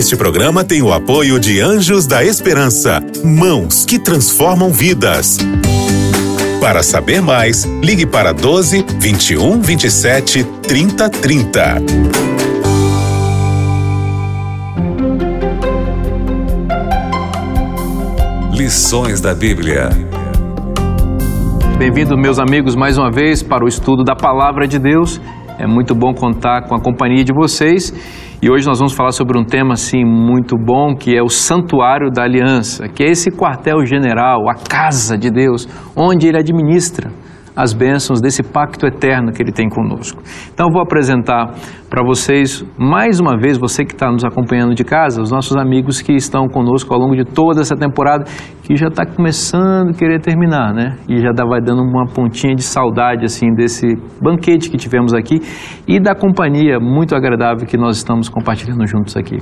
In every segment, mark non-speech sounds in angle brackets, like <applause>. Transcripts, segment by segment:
Este programa tem o apoio de Anjos da Esperança, mãos que transformam vidas. Para saber mais, ligue para 12 21 27 30 30. Lições da Bíblia. Bem-vindo, meus amigos, mais uma vez para o estudo da Palavra de Deus. É muito bom contar com a companhia de vocês e hoje nós vamos falar sobre um tema assim muito bom, que é o Santuário da Aliança, que é esse quartel-general, a casa de Deus, onde ele administra as bênçãos desse pacto eterno que Ele tem conosco. Então eu vou apresentar para vocês, mais uma vez, você que está nos acompanhando de casa, os nossos amigos que estão conosco ao longo de toda essa temporada, que já está começando a querer terminar, né? E já vai dando uma pontinha de saudade, assim, desse banquete que tivemos aqui e da companhia muito agradável que nós estamos compartilhando juntos aqui.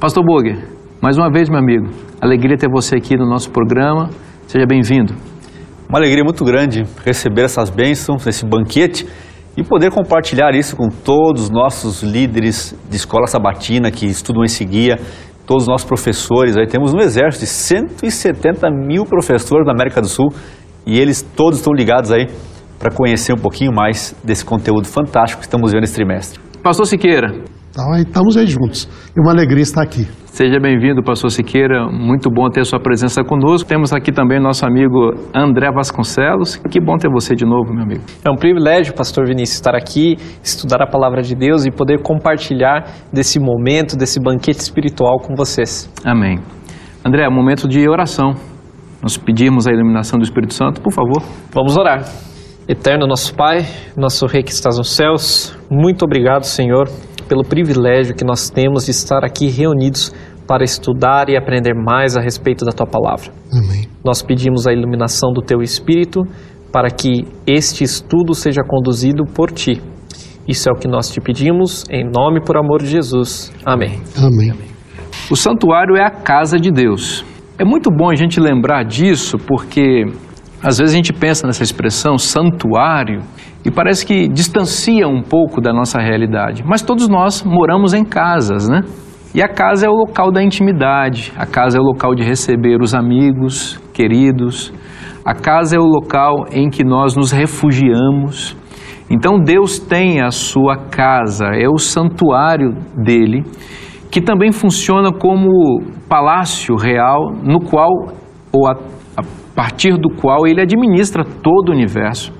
Pastor Boger, mais uma vez, meu amigo, alegria ter você aqui no nosso programa. Seja bem-vindo. Uma alegria muito grande receber essas bênçãos, esse banquete e poder compartilhar isso com todos os nossos líderes de escola sabatina que estudam esse guia, todos os nossos professores. Aí temos um exército de 170 mil professores da América do Sul e eles todos estão ligados aí para conhecer um pouquinho mais desse conteúdo fantástico que estamos vendo esse trimestre. Pastor Siqueira. Então, aí estamos aí juntos. E uma alegria estar aqui. Seja bem-vindo, pastor Siqueira. Muito bom ter sua presença conosco. Temos aqui também nosso amigo André Vasconcelos. Que bom ter você de novo, meu amigo. É um privilégio, pastor Vinícius, estar aqui, estudar a palavra de Deus e poder compartilhar desse momento, desse banquete espiritual com vocês. Amém. André, momento de oração. Nós pedimos a iluminação do Espírito Santo, por favor. Vamos orar. Eterno nosso Pai, nosso Rei que estás nos céus, muito obrigado, Senhor, pelo privilégio que nós temos de estar aqui reunidos para estudar e aprender mais a respeito da tua palavra. Amém. Nós pedimos a iluminação do teu espírito para que este estudo seja conduzido por ti. Isso é o que nós te pedimos, em nome e por amor de Jesus. Amém. Amém. O santuário é a casa de Deus. É muito bom a gente lembrar disso porque às vezes a gente pensa nessa expressão santuário e parece que distancia um pouco da nossa realidade. Mas todos nós moramos em casas, né? E a casa é o local da intimidade, a casa é o local de receber os amigos, queridos, a casa é o local em que nós nos refugiamos. Então Deus tem a sua casa, é o santuário dele, que também funciona como palácio real, no qual, ou a, a partir do qual ele administra todo o universo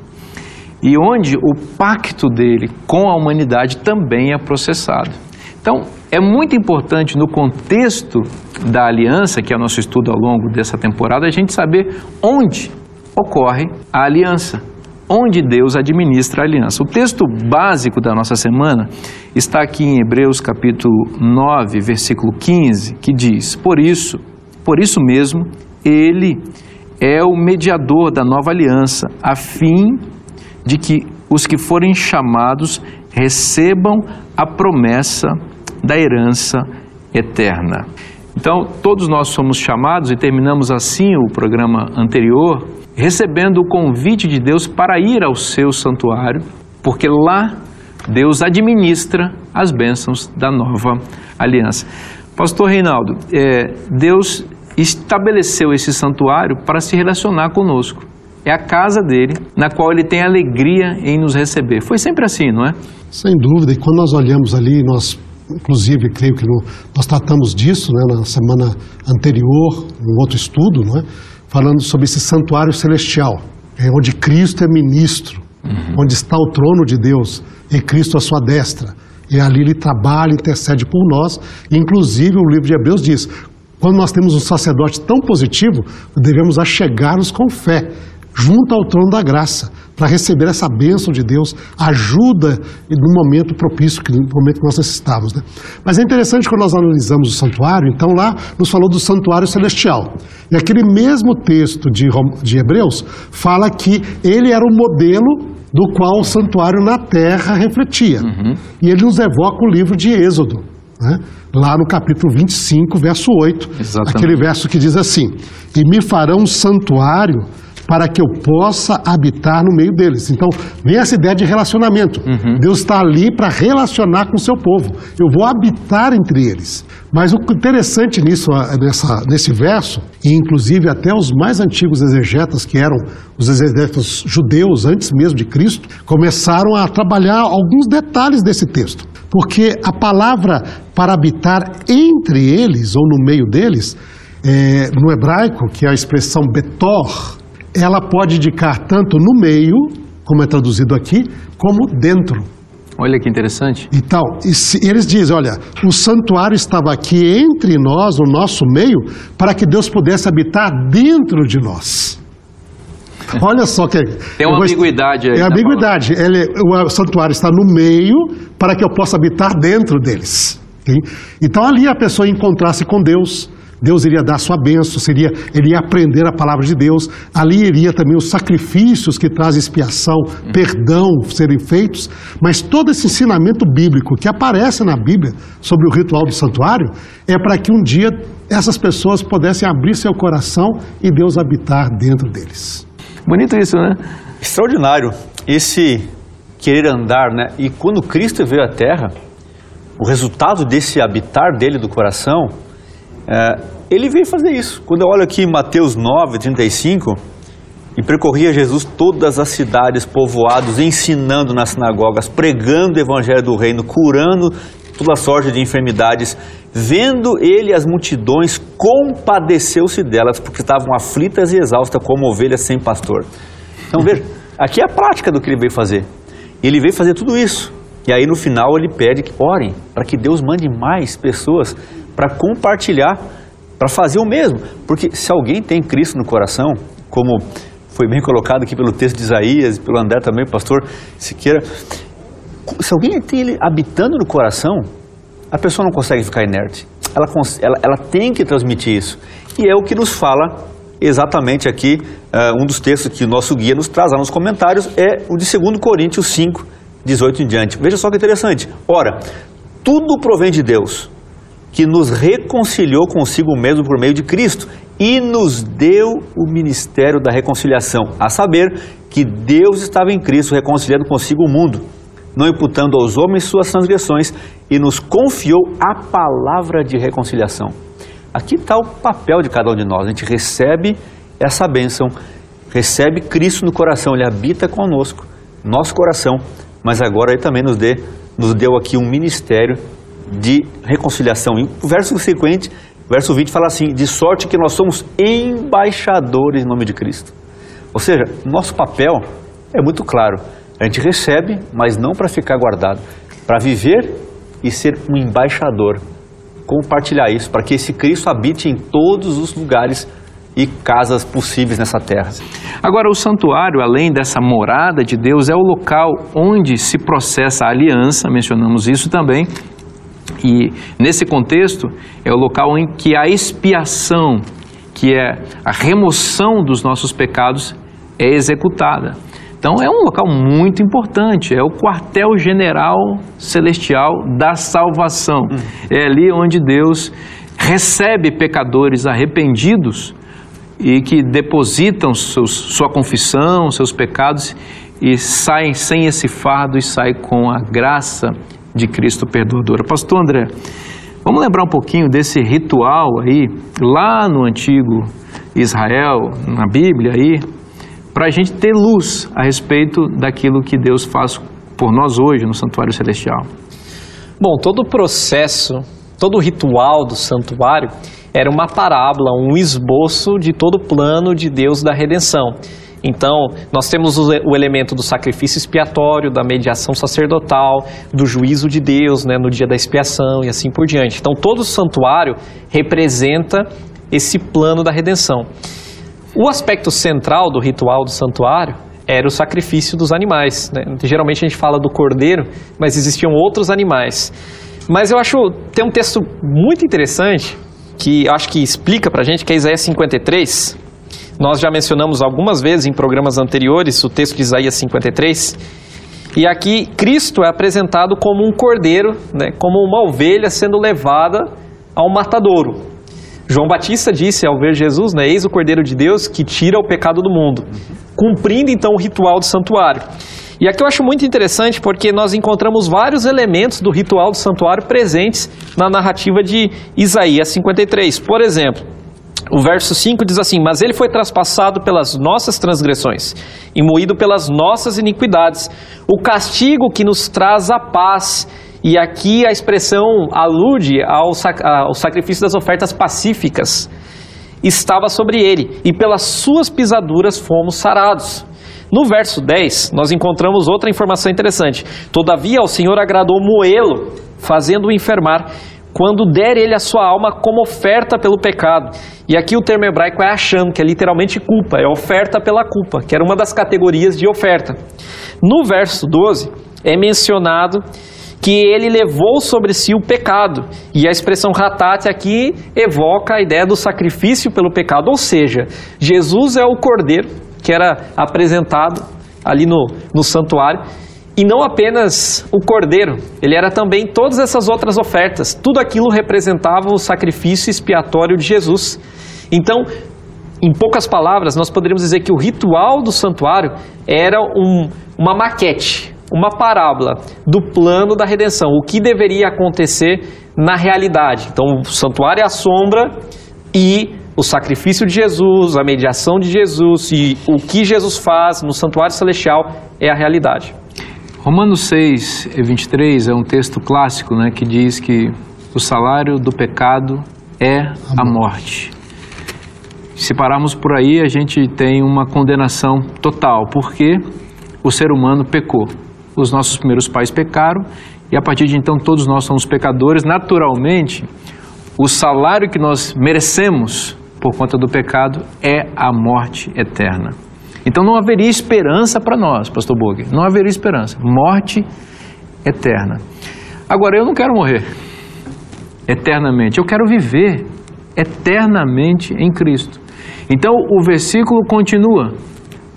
e onde o pacto dele com a humanidade também é processado. Então, é muito importante no contexto da aliança, que é o nosso estudo ao longo dessa temporada, a gente saber onde ocorre a aliança, onde Deus administra a aliança. O texto básico da nossa semana está aqui em Hebreus capítulo 9, versículo 15, que diz: Por isso, por isso mesmo, ele é o mediador da nova aliança, a fim de que os que forem chamados recebam a promessa da herança eterna. Então, todos nós somos chamados e terminamos assim o programa anterior, recebendo o convite de Deus para ir ao seu santuário, porque lá Deus administra as bênçãos da nova aliança. Pastor Reinaldo, é, Deus estabeleceu esse santuário para se relacionar conosco. É a casa dele, na qual ele tem alegria em nos receber. Foi sempre assim, não é? Sem dúvida. E quando nós olhamos ali, nós, inclusive, creio que no, nós tratamos disso né, na semana anterior, num outro estudo, não é? falando sobre esse santuário celestial, é onde Cristo é ministro, uhum. onde está o trono de Deus e Cristo à sua destra. E ali ele trabalha, intercede por nós. Inclusive, o livro de Hebreus diz: quando nós temos um sacerdote tão positivo, devemos achegar-nos com fé junto ao trono da graça, para receber essa bênção de Deus, ajuda no momento propício, no momento que nós necessitamos. Né? Mas é interessante quando nós analisamos o santuário, então lá nos falou do santuário celestial. E aquele mesmo texto de, de Hebreus fala que ele era o modelo do qual o santuário na terra refletia. Uhum. E ele nos evoca o livro de Êxodo. Né? Lá no capítulo 25, verso 8, Exatamente. aquele verso que diz assim: E me farão um santuário para que eu possa habitar no meio deles. Então, vem essa ideia de relacionamento. Deus está ali para relacionar com o seu povo. Eu vou habitar entre eles. Mas o interessante nisso, nessa, nesse verso, e inclusive até os mais antigos exegetas, que eram os exegetas judeus antes mesmo de Cristo, começaram a trabalhar alguns detalhes desse texto. Porque a palavra para habitar entre eles ou no meio deles, é, no hebraico, que é a expressão betor, ela pode indicar tanto no meio, como é traduzido aqui, como dentro. Olha que interessante. E tal. E se- eles dizem: olha, o santuário estava aqui entre nós, no nosso meio, para que Deus pudesse habitar dentro de nós. Olha só que. Tem uma ambiguidade aí É na ambiguidade. Ele, o santuário está no meio para que eu possa habitar dentro deles. ok? Então ali a pessoa encontrasse com Deus. Deus iria dar sua bênção, seria, ele ia aprender a palavra de Deus. Ali iria também os sacrifícios que trazem expiação, perdão serem feitos. Mas todo esse ensinamento bíblico que aparece na Bíblia sobre o ritual do santuário é para que um dia essas pessoas pudessem abrir seu coração e Deus habitar dentro deles. Bonito isso, né? Extraordinário esse querer andar, né? E quando Cristo veio à Terra, o resultado desse habitar dele do coração, é, ele veio fazer isso. Quando eu olho aqui em Mateus 9, 35, e percorria Jesus todas as cidades, povoados, ensinando nas sinagogas, pregando o evangelho do reino, curando toda sorte de enfermidades. Vendo ele as multidões, compadeceu-se delas, porque estavam aflitas e exaustas como ovelhas sem pastor. Então veja, aqui é a prática do que ele veio fazer. Ele veio fazer tudo isso. E aí no final ele pede que orem, para que Deus mande mais pessoas para compartilhar, para fazer o mesmo. Porque se alguém tem Cristo no coração, como foi bem colocado aqui pelo texto de Isaías, pelo André também, pastor Siqueira, se alguém tem ele habitando no coração, a pessoa não consegue ficar inerte. Ela, ela, ela tem que transmitir isso. E é o que nos fala exatamente aqui, eh, um dos textos que o nosso guia nos traz lá nos comentários, é o de 2 Coríntios 5, 18 em diante. Veja só que interessante. Ora, tudo provém de Deus, que nos reconciliou consigo mesmo por meio de Cristo e nos deu o ministério da reconciliação, a saber que Deus estava em Cristo reconciliando consigo o mundo, não imputando aos homens suas transgressões e nos confiou a palavra de reconciliação. Aqui está o papel de cada um de nós. A gente recebe essa bênção, recebe Cristo no coração, Ele habita conosco, nosso coração, mas agora Ele também nos, dê, nos deu aqui um ministério de reconciliação. E o verso seguinte, verso 20, fala assim: de sorte que nós somos embaixadores em nome de Cristo. Ou seja, nosso papel é muito claro. A gente recebe, mas não para ficar guardado, para viver e ser um embaixador. Compartilhar isso, para que esse Cristo habite em todos os lugares e casas possíveis nessa terra. Agora, o santuário, além dessa morada de Deus, é o local onde se processa a aliança, mencionamos isso também. E nesse contexto, é o local em que a expiação, que é a remoção dos nossos pecados, é executada. Então, é um local muito importante, é o quartel-general celestial da salvação. É ali onde Deus recebe pecadores arrependidos e que depositam seus, sua confissão, seus pecados e saem sem esse fardo e saem com a graça de Cristo perdoadora. Pastor André, vamos lembrar um pouquinho desse ritual aí, lá no antigo Israel, na Bíblia aí, para a gente ter luz a respeito daquilo que Deus faz por nós hoje no Santuário Celestial. Bom, todo o processo, todo o ritual do santuário era uma parábola, um esboço de todo o plano de Deus da redenção. Então, nós temos o, elemento do sacrifício expiatório, da mediação sacerdotal, do juízo de Deus né, no dia da expiação e assim por diante. Então, todo o santuário representa esse plano da redenção. O aspecto central do ritual do santuário era o sacrifício dos animais. né? Geralmente a gente fala do cordeiro, mas existiam outros animais. Mas eu acho tem um texto muito interessante que acho que explica pra gente que é Isaías 53. Nós já mencionamos algumas vezes em programas anteriores o texto de Isaías 53. E aqui Cristo é apresentado como um cordeiro, né, como uma ovelha sendo levada ao matadouro. João Batista disse ao ver Jesus, né, eis o Cordeiro de Deus que tira o pecado do mundo, cumprindo então o ritual do santuário. E aqui eu acho muito interessante porque nós encontramos vários elementos do ritual do santuário presentes na narrativa de Isaías 53. Por exemplo, o verso 5 diz assim: Mas ele foi traspassado pelas nossas transgressões e moído pelas nossas iniquidades. O castigo que nos traz a paz. E aqui a expressão alude ao, sac ao sacrifício das ofertas pacíficas. Estava sobre ele, e pelas suas pisaduras fomos sarados. No verso 10, nós encontramos outra informação interessante. Todavia, o Senhor agradou moê-lo, fazendo-o enfermar, quando der ele a sua alma como oferta pelo pecado. E aqui o termo hebraico é acham, que é literalmente culpa, é oferta pela culpa, que era uma das categorias de oferta. No verso 12, é mencionado que ele levou sobre si o pecado. E a expressão ratate aqui evoca a ideia do sacrifício pelo pecado, ou seja, Jesus é o cordeiro que era apresentado ali no, no santuário. E não apenas o cordeiro, ele era também todas essas outras ofertas. Tudo aquilo representava o sacrifício expiatório de Jesus. Então, em poucas palavras, nós poderíamos dizer que o ritual do santuário era um, uma maquete, uma parábola do plano da redenção, o que deveria acontecer na realidade. Então, o santuário é a sombra e o sacrifício de Jesus, a mediação de Jesus e o que Jesus faz no santuário celestial é a realidade. Romanos 6, 23 é um texto clássico né, que diz que o salário do pecado é a morte. Se pararmos por aí, a gente tem uma condenação total, porque o ser humano pecou. Os nossos primeiros pais pecaram e a partir de então todos nós somos pecadores. Naturalmente, o salário que nós merecemos por conta do pecado é a morte eterna. Então não haveria esperança para nós, pastor Bog. Não haveria esperança. Morte eterna. Agora, eu não quero morrer eternamente. Eu quero viver eternamente em Cristo. Então o versículo continua.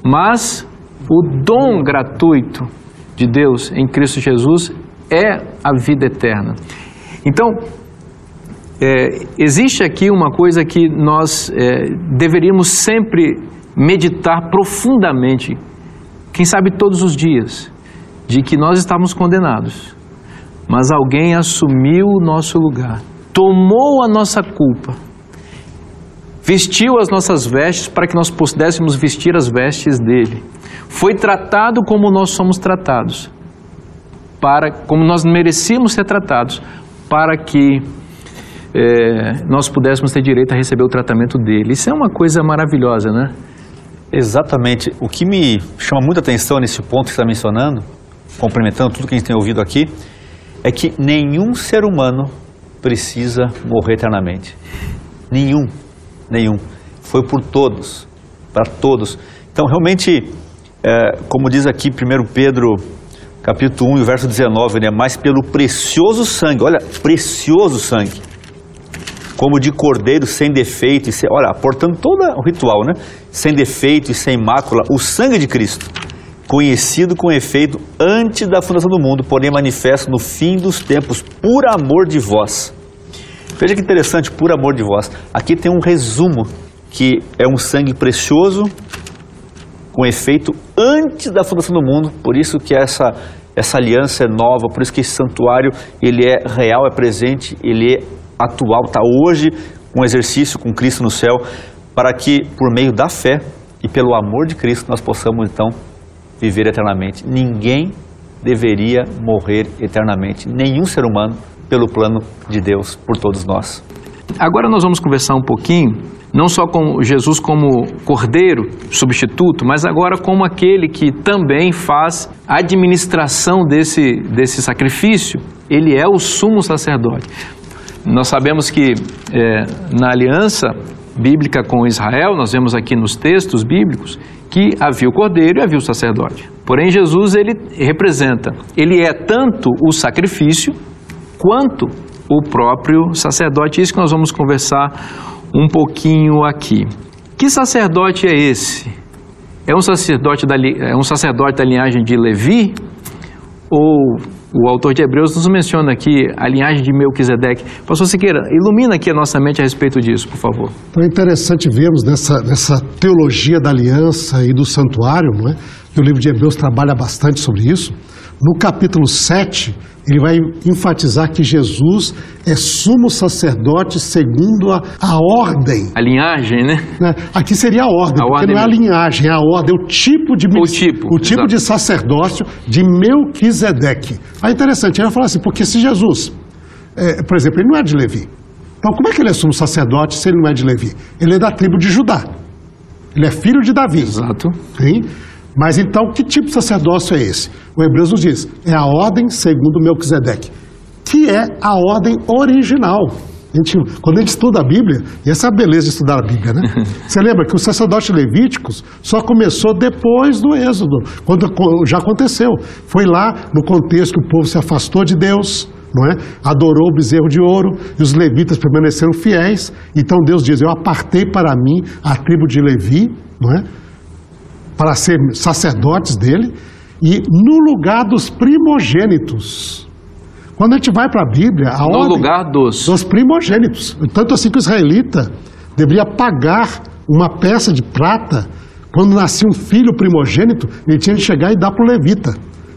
Mas o dom gratuito de Deus em Cristo Jesus é a vida eterna. Então, é, existe aqui uma coisa que nós é, deveríamos sempre meditar profundamente, quem sabe todos os dias, de que nós estávamos condenados, mas alguém assumiu o nosso lugar, tomou a nossa culpa, vestiu as nossas vestes para que nós pudéssemos vestir as vestes dele, foi tratado como nós somos tratados, para como nós merecíamos ser tratados, para que é, nós pudéssemos ter direito a receber o tratamento dele. Isso é uma coisa maravilhosa, né? Exatamente. O que me chama muita atenção nesse ponto que está mencionando, complementando tudo que a gente tem ouvido aqui, é que nenhum ser humano precisa morrer eternamente. Nenhum. Nenhum. Foi por todos. Para todos. Então, realmente, é, como diz aqui 1 Pedro capítulo 1, verso 19, né? Mas pelo precioso sangue, olha, precioso sangue como de cordeiro sem defeito, e sem, olha, portando todo o ritual, né? Sem defeito e sem mácula, o sangue de Cristo, conhecido com efeito antes da fundação do mundo, porém manifesto no fim dos tempos, por amor de vós. Veja que interessante, por amor de vós. Aqui tem um resumo, que é um sangue precioso, com efeito antes da fundação do mundo, por isso que essa essa aliança é nova, por isso que esse santuário ele é real, é presente, ele é atual, está hoje um exercício com Cristo no céu, para que por meio da fé e pelo amor de Cristo nós possamos então viver eternamente. Ninguém deveria morrer eternamente, nenhum ser humano, pelo plano de Deus por todos nós. Agora nós vamos conversar um pouquinho, não só com Jesus como cordeiro substituto, mas agora como aquele que também faz a administração desse, desse sacrifício. Ele é o sumo sacerdote. Nós sabemos que é, na aliança bíblica com Israel, nós vemos aqui nos textos bíblicos que havia o cordeiro e havia o sacerdote. Porém, Jesus ele representa, ele é tanto o sacrifício quanto o próprio sacerdote. Isso que nós vamos conversar um pouquinho aqui. Que sacerdote é esse? É um sacerdote da, é um sacerdote da linhagem de Levi ou O autor de Hebreus nos menciona aqui a linhagem de Melquisedeque. Pastor Siqueira, ilumina aqui a nossa mente a respeito disso, por favor. Então é interessante vermos nessa, nessa teologia da aliança e do santuário, não é? que o livro de Hebreus trabalha bastante sobre isso. No capítulo 7, ele vai enfatizar que Jesus é sumo sacerdote segundo a, a ordem. A linhagem, né? né? Aqui seria a ordem, A porque ordem não é a linhagem, é a ordem, é o tipo de O tipo, o tipo exato. de sacerdócio de Melquisedeque. Aí é interessante, ele vai falar assim, porque se Jesus, é, por exemplo, ele não é de Levi. Então como é que ele é sumo sacerdote se ele não é de Levi? Ele é da tribo de Judá. Ele é filho de Davi. Exato. Hein? Mas então, que tipo de sacerdócio é esse? O Hebreus nos diz, é a ordem segundo Melquisedeque, que é a ordem original. A gente- quando a gente estuda a Bíblia, e essa é a beleza de estudar a Bíblia, né? <laughs> Você lembra que os sacerdotes levíticos só começou depois do Êxodo, quando já aconteceu. Foi lá no contexto que o povo se afastou de Deus, não é? Adorou o bezerro de ouro e os levitas permaneceram fiéis. Então Deus diz: Eu apartei para mim a tribo de Levi, não é? Para ser sacerdotes dele e no lugar dos primogênitos. Quando a gente vai para a Bíblia, a No ordem lugar dos. dos primogênitos. Tanto assim que o israelita deveria pagar uma peça de prata quando nascia um filho primogênito, ele tinha de chegar e dar para o levita.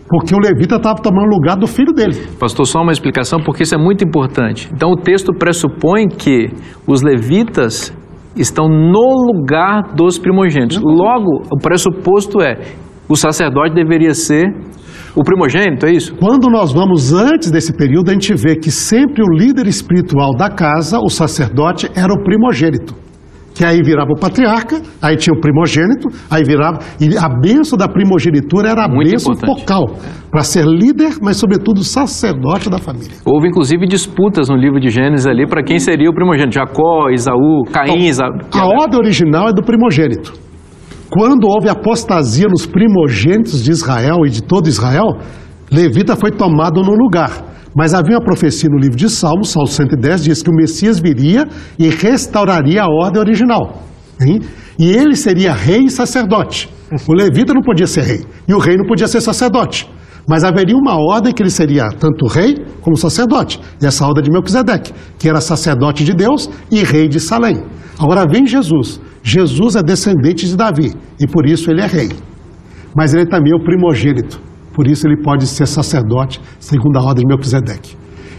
Porque o levita estava tomando o lugar do filho dele. Pastor, só uma explicação, porque isso é muito importante. Então, o texto pressupõe que os levitas estão no lugar dos primogênitos. Logo, o pressuposto é o sacerdote deveria ser o primogênito, é isso? Quando nós vamos antes desse período, a gente vê que sempre o líder espiritual da casa, o sacerdote, era o primogênito. Que aí virava o patriarca, aí tinha o primogênito, aí virava. E a bênção da primogenitura era a Muito bênção importante. focal, para ser líder, mas sobretudo sacerdote da família. Houve inclusive disputas no livro de Gênesis ali para quem seria o primogênito: Jacó, Isaú, Caim, Isaú. A ordem original é do primogênito. Quando houve apostasia nos primogênitos de Israel e de todo Israel, Levita foi tomado no lugar. Mas havia uma profecia no livro de Salmos, Salmo 110, diz que o Messias viria e restauraria a ordem original. hein? E ele seria rei e sacerdote. O levita não podia ser rei e o rei não podia ser sacerdote. Mas haveria uma ordem que ele seria tanto rei como sacerdote. E essa ordem de Melquisedeque, que era sacerdote de Deus e rei de Salém. Agora vem Jesus. Jesus é descendente de Davi e por isso ele é rei. Mas ele também é o primogênito. Por isso ele pode ser sacerdote segundo a ordem de Melquisedeque.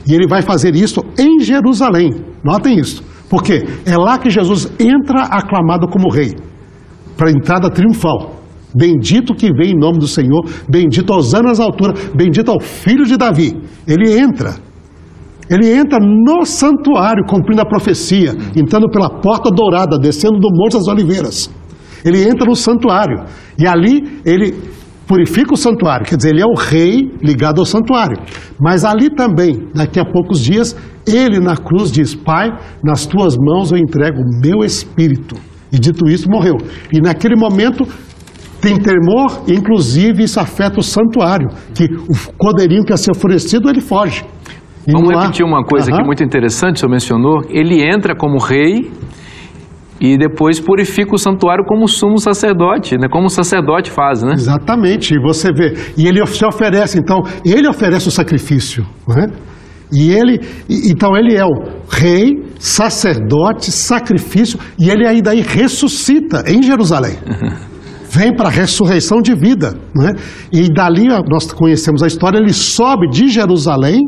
E ele vai fazer isso em Jerusalém. Notem isso. Porque é lá que Jesus entra aclamado como rei. Para a entrada triunfal. Bendito que vem em nome do Senhor, bendito aos anos alturas, bendito ao filho de Davi. Ele entra. Ele entra no santuário, cumprindo a profecia, entrando pela porta dourada, descendo do Monte das Oliveiras. Ele entra no santuário. E ali ele purifica o santuário, quer dizer, ele é o rei ligado ao santuário. Mas ali também, daqui a poucos dias, ele na cruz diz: Pai, nas tuas mãos eu entrego o meu espírito. E dito isso, morreu. E naquele momento tem temor, inclusive isso afeta o santuário, que o cordeirinho que ia ser oferecido, ele foge. E Vamos há- repetir uma coisa aqui Aham. muito interessante, o senhor mencionou. Ele entra como rei e depois purifica o santuário como sumo sacerdote, né? como o sacerdote faz, né? Exatamente, e você vê. E ele se oferece, então, ele oferece o sacrifício. Não é? E ele, então ele é o rei, sacerdote, sacrifício, e ele ainda aí ressuscita em Jerusalém. <laughs> Vem para a ressurreição de vida. Não é? E dali, nós conhecemos a história, ele sobe de Jerusalém,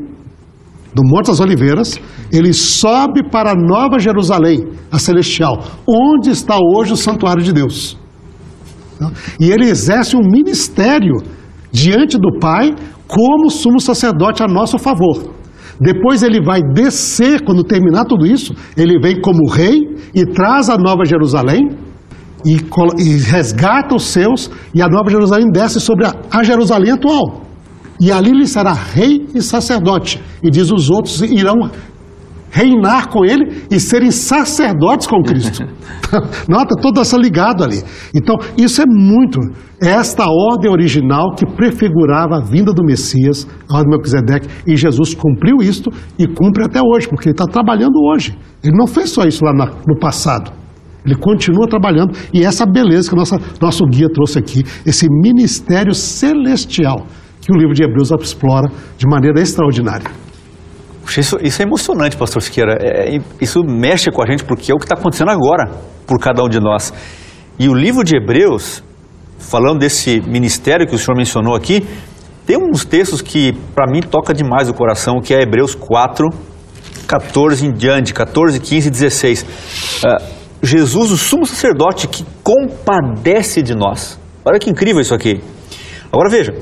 do Monte das Oliveiras, ele sobe para a Nova Jerusalém, a celestial, onde está hoje o santuário de Deus. E ele exerce um ministério diante do Pai como sumo sacerdote a nosso favor. Depois ele vai descer, quando terminar tudo isso, ele vem como rei e traz a Nova Jerusalém e, resgata os seus, e a Nova Jerusalém desce sobre a Jerusalém atual. E ali ele será rei e sacerdote. E diz os outros irão reinar com ele e serem sacerdotes com Cristo. <laughs> Nota toda essa ligado ali. Então, isso é muito. É esta ordem original que prefigurava a vinda do Messias, a ordem de Melquisedeque, e Jesus cumpriu isto e cumpre até hoje, porque ele está trabalhando hoje. Ele não fez só isso lá na- no passado. Ele continua trabalhando e essa beleza que o nossa, nosso guia trouxe aqui, esse ministério celestial, que o livro de Hebreus explora de maneira extraordinária. Puxa, Isso, isso é emocionante, pastor Siqueira. É, é- isso mexe com a gente porque é o que está acontecendo agora por cada um de nós. E o livro de Hebreus, falando desse ministério que o senhor mencionou aqui, tem uns textos que para mim toca demais o coração, que é Hebreus 4, 14 em diante, 14, 15 e 16. Ah, Jesus, o sumo sacerdote que compadece de nós. Olha que incrível isso aqui. Agora veja,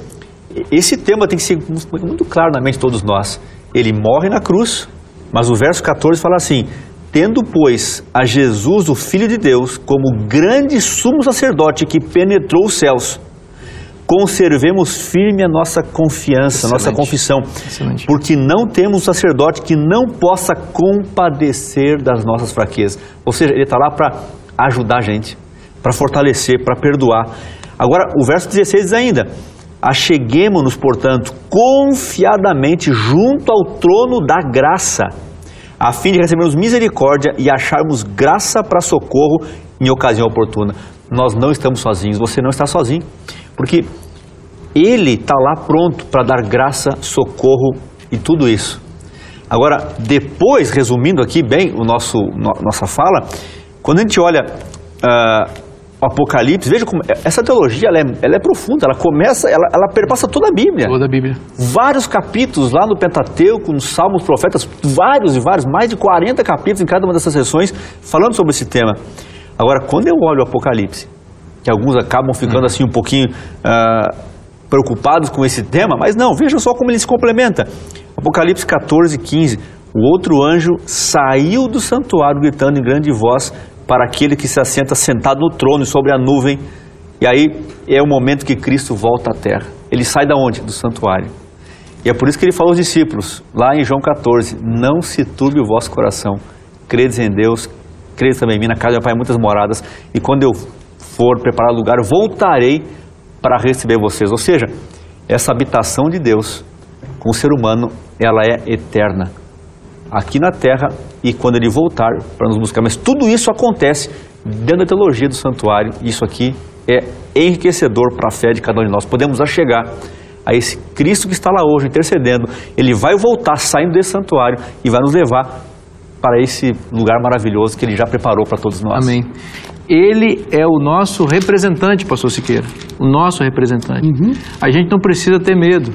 esse tema tem que ser muito claro na mente de todos nós. Ele morre na cruz, mas o verso 14 fala assim: Tendo, pois, a Jesus, o Filho de Deus, como grande sumo sacerdote que penetrou os céus, conservemos firme a nossa confiança, a nossa Excelente. confissão, Excelente. porque não temos um sacerdote que não possa compadecer das nossas fraquezas. Ou seja, ele está lá para ajudar a gente, para fortalecer, para perdoar. Agora, o verso 16 diz ainda: Acheguemos-nos, portanto, confiadamente junto ao trono da graça, a fim de recebermos misericórdia e acharmos graça para socorro em ocasião oportuna. Nós não estamos sozinhos, você não está sozinho, porque ele está lá pronto para dar graça, socorro e tudo isso. Agora, depois, resumindo aqui bem o nosso no- nossa fala, quando a gente olha o Apocalipse, veja como essa teologia ela é, ela é profunda, ela começa, ela, ela perpassa toda a Bíblia. Toda a Bíblia. Vários capítulos lá no Pentateuco, nos Salmos, Profetas, vários e vários, mais de 40 capítulos em cada uma dessas sessões falando sobre esse tema. Agora, quando eu olho o Apocalipse, que alguns acabam ficando assim um pouquinho ah, preocupados com esse tema, mas não, veja só como ele se complementa. Apocalipse 14, 15. O outro anjo saiu do santuário gritando em grande voz para aquele que se assenta sentado no trono sobre a nuvem. E aí é o momento que Cristo volta à terra. Ele sai da onde? Do santuário. E é por isso que ele falou aos discípulos, lá em João 14: Não se turbe o vosso coração, credes em Deus, credes também em mim, na casa do meu pai muitas moradas, e quando eu for preparar lugar, voltarei para receber vocês. Ou seja, essa habitação de Deus com o ser humano, ela é eterna. Aqui na terra e quando ele voltar para nos buscar. Mas tudo isso acontece dentro da teologia do santuário. Isso aqui é enriquecedor para a fé de cada um de nós. Podemos chegar a esse Cristo que está lá hoje intercedendo. Ele vai voltar saindo desse santuário e vai nos levar para esse lugar maravilhoso que ele já preparou para todos nós. Amém. Ele é o nosso representante, pastor Siqueira. O nosso representante. A gente não precisa ter medo.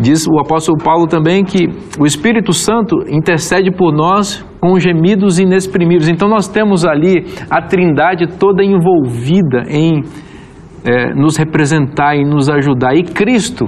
Diz o apóstolo Paulo também que o Espírito Santo intercede por nós com gemidos inexprimíveis. Então nós temos ali a trindade toda envolvida em eh, nos representar e nos ajudar. E Cristo,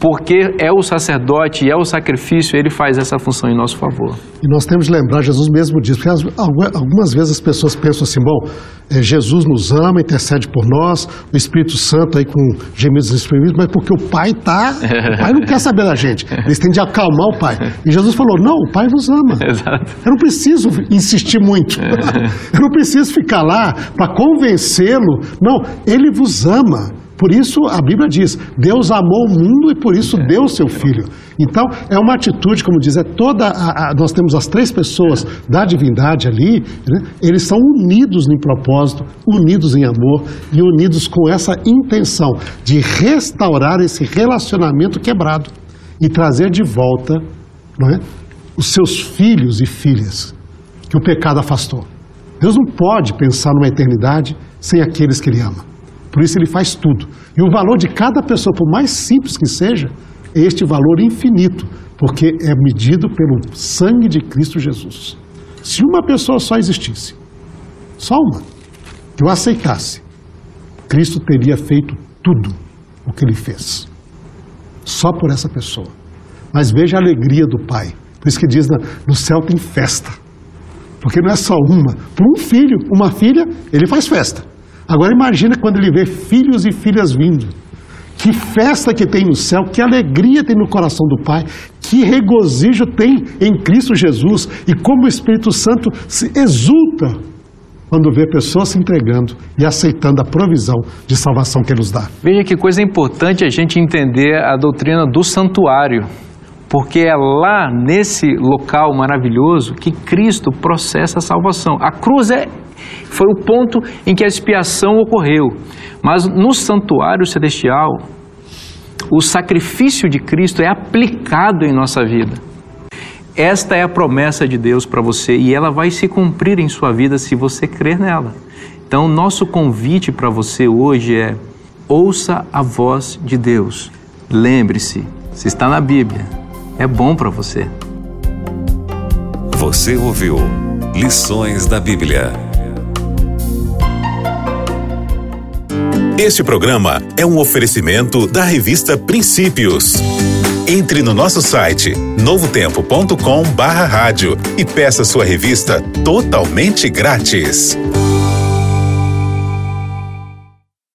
porque é o sacerdote e é o sacrifício, ele faz essa função em nosso favor. E nós temos de lembrar, Jesus mesmo diz, porque as- algu- algumas vezes as pessoas pensam assim, bom, eh, Jesus nos ama, intercede por nós, o Espírito Santo aí com gemidos inexprimíveis, mas porque o Pai tá, o Pai não quer saber da gente, eles têm de acalmar o Pai. E Jesus falou, não, o Pai vos ama. <laughs> Exato. Eu não preciso insistir muito. <laughs> Eu não preciso ficar lá para convencê-lo. Não, ele vos ama. Por isso a Bíblia diz: Deus amou o mundo e por isso deu seu filho. Então é uma atitude, como diz, é toda. A, a- nós temos as três pessoas da divindade ali, né? eles são unidos em propósito, unidos em amor e unidos com essa intenção de restaurar esse relacionamento quebrado e trazer de volta não é? os seus filhos e filhas que o pecado afastou. Deus não pode pensar numa eternidade sem aqueles que Ele ama. Por isso Ele faz tudo. E o valor de cada pessoa, por mais simples que seja, é este valor infinito, porque é medido pelo sangue de Cristo Jesus. Se uma pessoa só existisse, só uma, que o aceitasse, Cristo teria feito tudo o que Ele fez. Só por essa pessoa. Mas veja a alegria do Pai. Por isso que diz, no céu tem festa. Porque não é só uma. Por um filho, uma filha, ele faz festa. Agora imagina quando ele vê filhos e filhas vindo. Que festa que tem no céu, que alegria tem no coração do Pai, que regozijo tem em Cristo Jesus e como o Espírito Santo se exulta quando vê pessoas se entregando e aceitando a provisão de salvação que Ele nos dá. Veja que coisa importante a gente entender a doutrina do santuário, porque é lá nesse local maravilhoso que Cristo processa a salvação. A cruz é, foi o ponto em que a expiação ocorreu, mas no santuário celestial, o sacrifício de Cristo é aplicado em nossa vida. Esta é a promessa de Deus para você e ela vai se cumprir em sua vida se você crer nela. Então, nosso convite para você hoje é: ouça a voz de Deus. Lembre-se, se está na Bíblia, é bom para você. Você ouviu Lições da Bíblia. Este programa é um oferecimento da revista Princípios. Entre no nosso site novotempo.com/rádio e peça sua revista totalmente grátis.